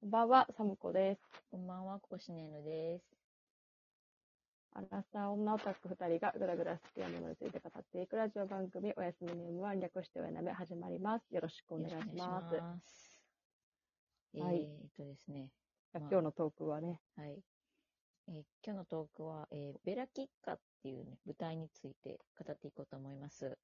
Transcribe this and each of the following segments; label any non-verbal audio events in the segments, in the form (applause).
こんばんは、サムコです。こんばんは、コシネルです。アラサー女オタク二人がぐだぐだ好きなものについて語っていくラジオ番組、おやすみネームは略しておやなめ始まります。よろしくお願いします。よろしくお願いしますはいえーっとですね、じゃあまあ今日のトークはね、はい。えー今日のトークは、えーベラキッカっていうね、舞台について語っていこうと思います。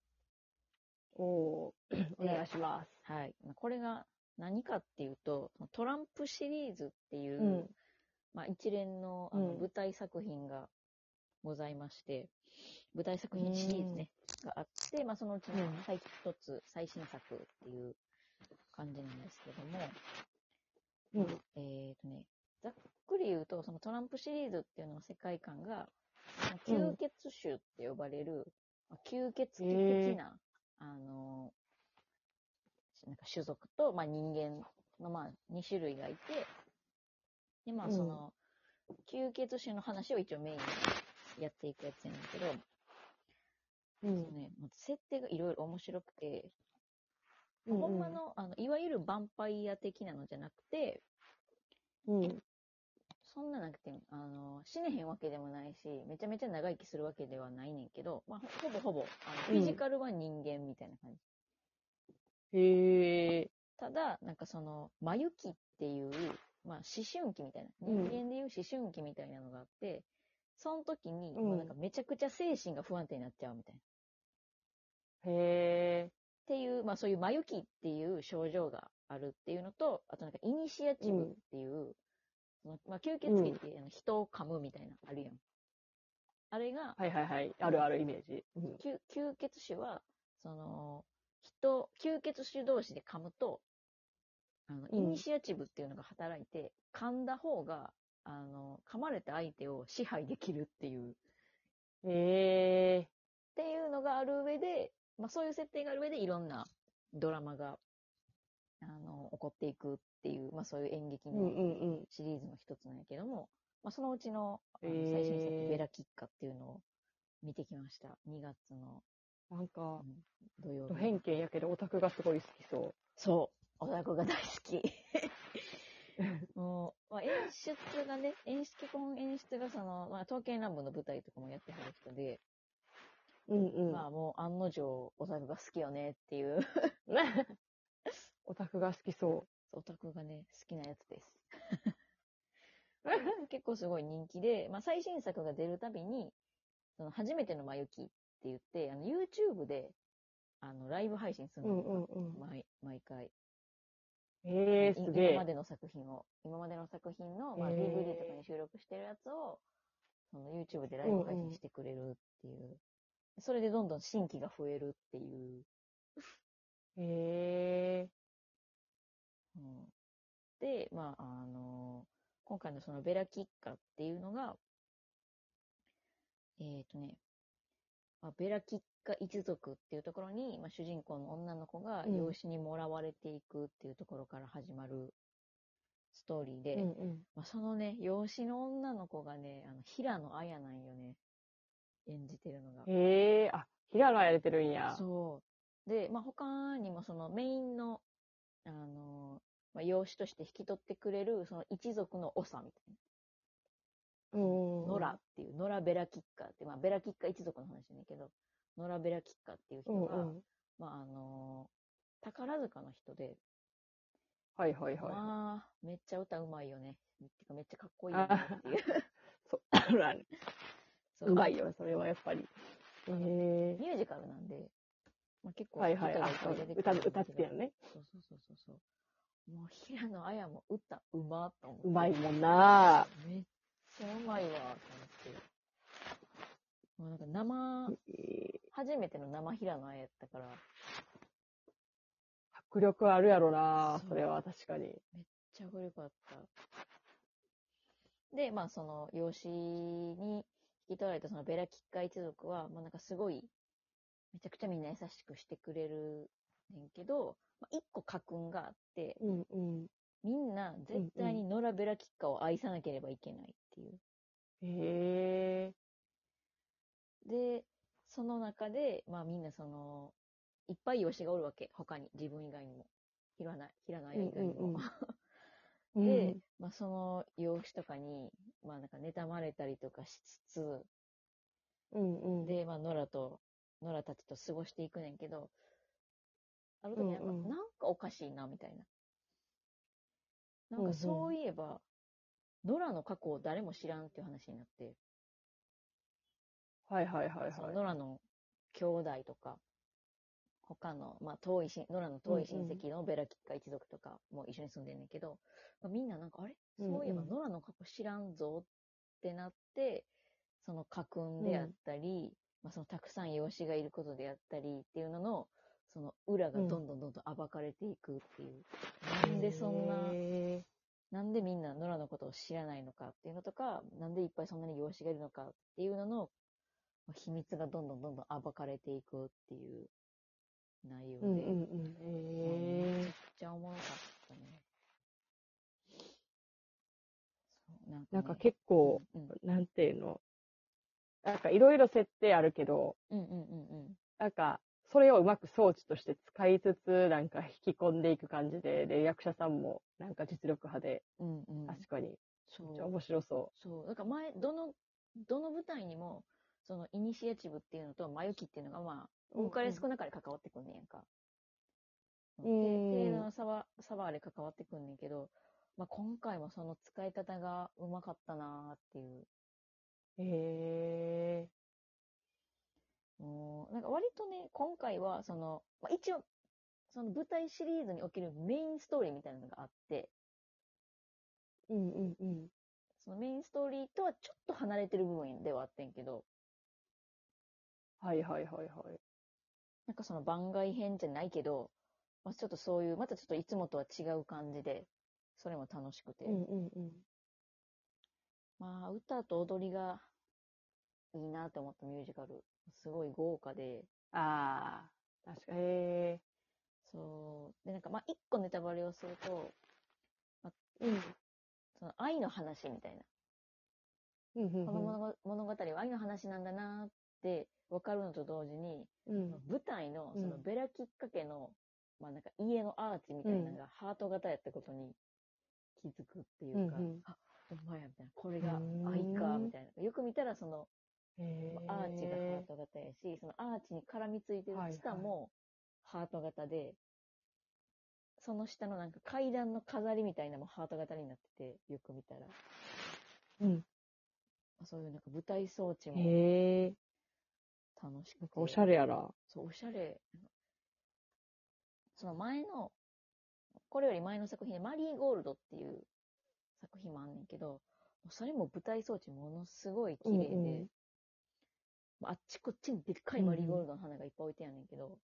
おーお願いします。はい。まあこれが何かっていうと、トランプシリーズっていう、うん。まあ、一連のあのうん。舞台作品がございまして、舞台作品シリーズね、があって、まあ、そのうちのうん。最一つ、最新作っていう感じなんですけども、うん。えっ、とね、ざっくり言うと、そのトランプシリーズっていうのの世界観が、吸血種って呼ばれる、まあ吸血鬼的な、あのなんか種族と、まあ、人間の、まあ、2種類がいて、で、まあ、うん。その、吸血種の話を一応メインにやっていくやつやねんけど、うそのね、まず設定がいろいろ面白くて、うんほんまの、あの、いわゆるヴァンパイア的なのじゃなくて、うん。そんななくて、あの、死ねへんわけでもないし、めちゃめちゃ長生きするわけではないねんけど、まあ、ほほぼほぼ、あのフうん。ィジカルは人間みたいな感じ。へえ。ただ、なんかその、マユ期っていう、まあ、思春期みたいな、うん人間でいう思春期みたいなのがあって、その時に、うんまあなんかめちゃくちゃ精神が不安定になっちゃうみたいな。っへえ。ていう、まあそういうマユ期っていう症状があるっていうのと、あとなんかイニシアチブっていう、そのまあ吸血鬼ってあの人を噛むみたいな、あるやん。あれが、はいはいはい。あるあるイメージ。うん吸吸血種は、その、人、吸血種同士で噛むと、あの、うんイニシアチブっていうのが働いて、噛んだ方が、あの、噛まれた相手を支配できるっていう、っへえ。ていうのがある上で、まあそういう設定がある上でいろんなドラマが、あの、起こっていくっていう、まあそういう演劇のうんうんうん。シリーズの一つなんやけども、まあそのうちの、あの最新作、ベラキッカっていうのを見てきました。2月の、なんかう、ん土曜ド日。偏見やけどオタクがすごい好きそそう。オタクが大好き。(laughs) もう、まあ、演出がね、演出、基本演出がその、まあ、刀剣乱舞の舞台とかもやってはる人で、う。うんうん。まあもう案の定オタクが好きよねっていう、オタクが好きそオタクがね、好きなやつです。(laughs) 結構すごい人気で、まあ最新作が出るたびに、その初めてのまゆきって言って、あの YouTube で、あの、ライブ配信すう。るの、うんうんうん。毎毎回。へえ、いすげえ。今までの作品を、今までの作品の、まあ、DVD とかに収録してるやつを、その YouTube でライブ配信してくれるっていう。それでどんどん新規が増えるっていう。へえ。うん、で、まあ、あの今回のそのベラキッカっていうのが、えっ、とね、まあ、ベラキッカ一族っていうところに、まあ、主人公の女の子がうん養子にもらわれていくっていうところから始まるストーリーで、うんうん。まあ、そのね、養子の女の子がね、あの、平野綾なんよね。演じてるのが。へえ、あ、平野やれてるんや。そう。で、まあ、他にもそのメインの、あの、まあ、養子として引き取ってくれる、その一族の長みたい。な。ノラっていう、ノラ・ベラキッカって、まあ、ベラキッカ一族の話だけど、ノラ・ベラキッカっていう人が、うんうん。まあ、あの、宝塚の人で、はいはいはい。まあ、めっちゃ歌うまいよね。てかめっちゃかっこいいよねっていう。(laughs) そう、そううまいよ、それはやっぱり。へえ。ミュージカルなんで、まあ、結構はいはい。歌歌ってやね。そうそうそうそうそう。もう平野綾も歌うまっと思って。うまいもんなめっちゃうまいわ、と思って。もうなんか生、え初めての生平野綾やったから、迫力あるやろなそれは確かに。めっちゃ迫力あった。で、まあその、養子に引き取られたそのベラキッカ一族は、まあなんかすごい、めちゃくちゃみんな優しくしてくれるねんけど、まあ、一個家訓があって、うんうん。みんな絶対にノラ・ベラキッカを愛さなければいけないっていう。へえ。で、その中で、まあみんなその、いっぱい養子がおるわけ。他に、自分以外にも。平野、平野綾以外にも。うんうんうん (laughs) で、まあ、その様子とかに、まあ、なんか妬まれたりとかしつつ、うんうん。で、まあ、ノラと、ノラたちと過ごしていくねんけど、ある時なんか、うんうんなんかおかしいな、みたいな。なんかそういえば、ノラの過去を誰も知らんっていう話になって、はいはいはいそのはい。ノラの兄弟とか、他の、まあ、遠いし、ノラの遠い親戚のベラキッカ一族とかも一緒に住んでんねんけど、まあ、みんななんか、あれ？そういえばノラの過去知らんぞってなって、その家訓であったり、まあ、そのたくさん養子がいることであったりっていうのの、その裏がどんどんどんどん暴かれていくっていう。なんでそんな、へなんでみんなノラのことを知らないのかっていうのとか、なんでいっぱいそんなに養子がいるのかっていうのの、まあ秘密がどんどんどんどん暴かれていくっていう内容で、ーうんうんうん。まあへめちゃくちゃおもろかったね。なんか,、ね、ーなんか結構、うんなんていうの？なんかいろいろ設定あるけど、うんうんうんうんなんか、それをうまく装置として使いつつ、なんか引き込んでいく感じで、で、役者さんもなんか実力派で、うんうんうん。確かに、そう。面白そそう。だから前、どの、どの舞台にも、そのイニシアチブっていうのと、マユキっていうのが、まあ、うん多かれ少なかれ関わってくんねんやんか。うんで、程度の差は、差はあれ関わってくんねんけど、まあ今回もその使い方がうまかったなーっていう。う。へもう、なんか割とね、今回は、その、まあ一応、その舞台シリーズにおけるメインストーリーみたいなのがあって、ー。うんうんうん。そのメインストーリーとはちょっと離れてる部分ではあってんけど、はいはいはいはい。なんかその番外編じゃないけど、まあ、ちょっとそういう、またちょっといつもとは違う感じで、それも楽しくて。うんうんうん。まあ、歌と踊りがいいなって思ったミュージカル。すごい豪華で、ああ、確かに。へそう。で、なんかまあ、一個ネタバレをすると、ーうん。その愛の話みたいな。うんうんうん。この物語は愛の話なんだなって分かるのと同時に、うん舞台のそのうんベラきっかけの、まあなんか家のアーチみたいなのがハート型やったことに気づくっていうか、うんうんあ、ほんまや、みたいな。これが愛か、みたいな。よく見たらその、アーチがハート型やし、そのアーチに絡みついてるツタもハート型で、その下のなんか階段の飾りみたいなのもハート型になってて、よく見たら。うん。そういうなんか舞台装置も。楽しくて。おしゃれやな。そう、おしゃれ。その前の、これより前の作品でマリーゴールドっていう作品もあんねんけど、それも舞台装置ものすごい綺麗で、うんうんあっちこっちにでっかいマリーゴールドの花がいっぱい置いてあんねんけど、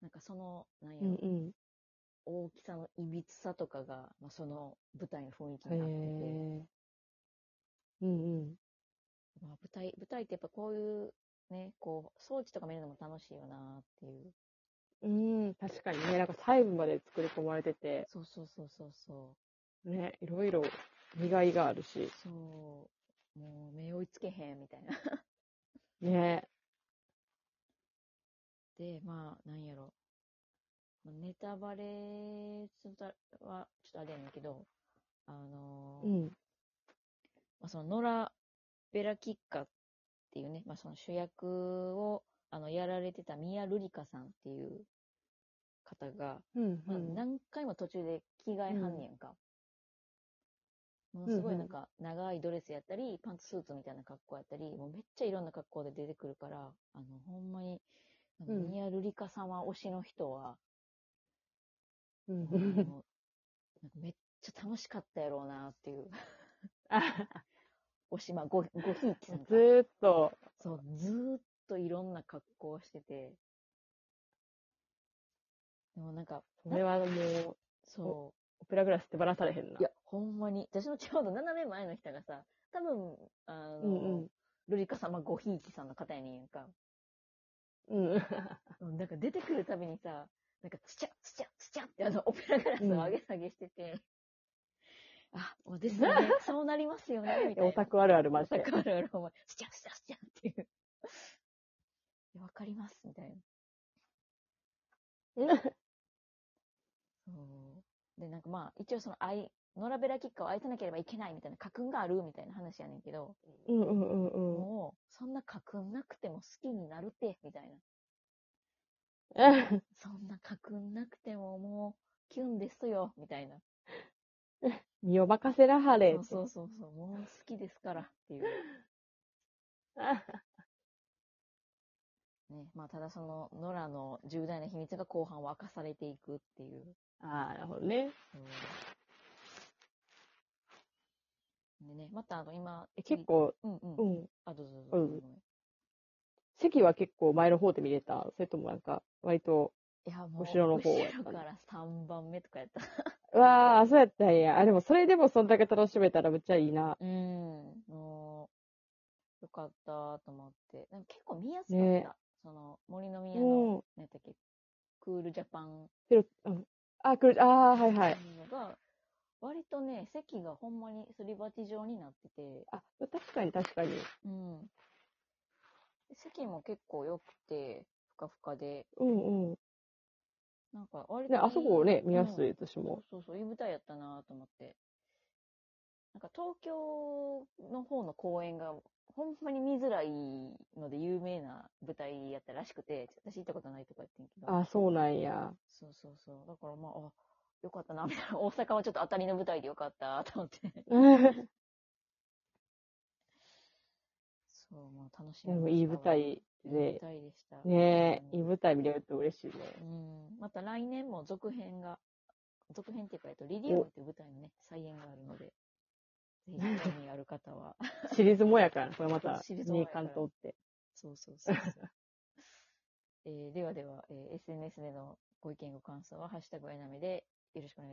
なんかその、なんやろ、うんうん。大きさのいびつさとかが、まあ、その舞台の雰囲気へになってて、え。うんうん。まあ、舞台、舞台ってやっぱこういうね、こう、装置とか見るのも楽しいよなっていう。うん、確かにね、なんか細部まで作り込まれてて、そうそうそうそうそう。ね、いろいろ磨いがあるし、そう。もう目追いつけへんみたいな。ね。で、まあ、なんやろ。まあネタバレするとは、ちょっとあれやねんけど、あのーうん。まあ、その、ノラ・ベラキッカっていうね、まあ、その主役を、あの、やられてたミヤ・ルリカさんっていう方が、うん、まあ、うん。何回も途中で着替えはんねやんか。ものすごいなんか、長いドレスやったり、パンツスーツみたいな格好やったり、もうめっちゃいろんな格好で出てくるから、あの、ほんまに、ミヤ・ルリカ様推しの人は、うん。あのなんかめっちゃ楽しかったやろうなっていう。推し、まあ、ご、ごひいきさんか。ずーっと、そう、ずーっといろんな格好をしてて、でもなんか、それはもう、そオペラグラス手放されへんな。う、いや、ほんまに、私のちょうど斜め前の人がさ、多分、あの、うんうん。ルリカ様ごひいきさんの方やねんやんか。うん。うんなんか出てくるたびにさ、なんか、つちゃ、つちゃ、つちゃってあの、オペラグラスを上げ下げしてて、あ、もうですよね、(laughs) そうなりますよね、みたいな。オタクあるあるマジでオタ。クあるある、お前、スチャスチャスチャっていう。いやわかります、みたいな。で、なんかまあ、一応その愛、ノラベラキッカを愛さなければいけないみたいな家訓があるみたいな話やねんけど、うんうんうんうん。もう、そんな家訓なくても好きになるて、みたいな。(laughs) そんな家訓なくてももう、キュンですよ、みたいな。身を任せらはれ。そうそうそうそう、もう好きですからっていう。(laughs) ね、まあ、ただその、ノラの重大な秘密が後半明かされていくっていう。ああ、なるほどね。うんでね、またあの、今、え結、構、うんうん。うん。あ、どうぞうどうんぞ。席は結構前の方で見れた？それともなんか、割と、後ろの方やったね後ろから3番目とかやった。うわあ、そうやったんや。あ、でもそれでもそんだけ楽しめたらめっちゃいいな。うん、もう、よかったと思って。なんか結構見やすかった。ねその、森の宮うの、ん。何やったっけ、クールジャパンうん。あ、来る、ああ、はいはい。割とね、席がほんまにすり鉢状になってて、あ、確かに確かに。うん。席も結構良くて、ふかふかで、うんうん。なんか割といね、いあそこね、見やすい、うん私も。そうそう、いい舞台やったなと思って。なんか東京の方の公演が、ほんまに見づらいので有名な舞台やったらしくて、私行ったことないとか言ってんけど。あ、そうなんや。そうそうそう。だからまあ、あ、よかったな、みたいな。(laughs) 大阪はちょっと当たりの舞台でよかった、と思って。そう、もう楽しみでもいい舞台いい舞で、台でした。ね本当にいい舞台見れると嬉しいね。うん。また来年も続編が、続編っていうか、えっと、リリオンっていう舞台のね、再演があるので、ぜひ興味ある方は、(laughs) シリーズもやから、これまた、二関東って。そうそうそうそう。(laughs) えーではでは、えー SNS でのご意見ご感想は、ハッシュタグおやなめでよろしくお願いします。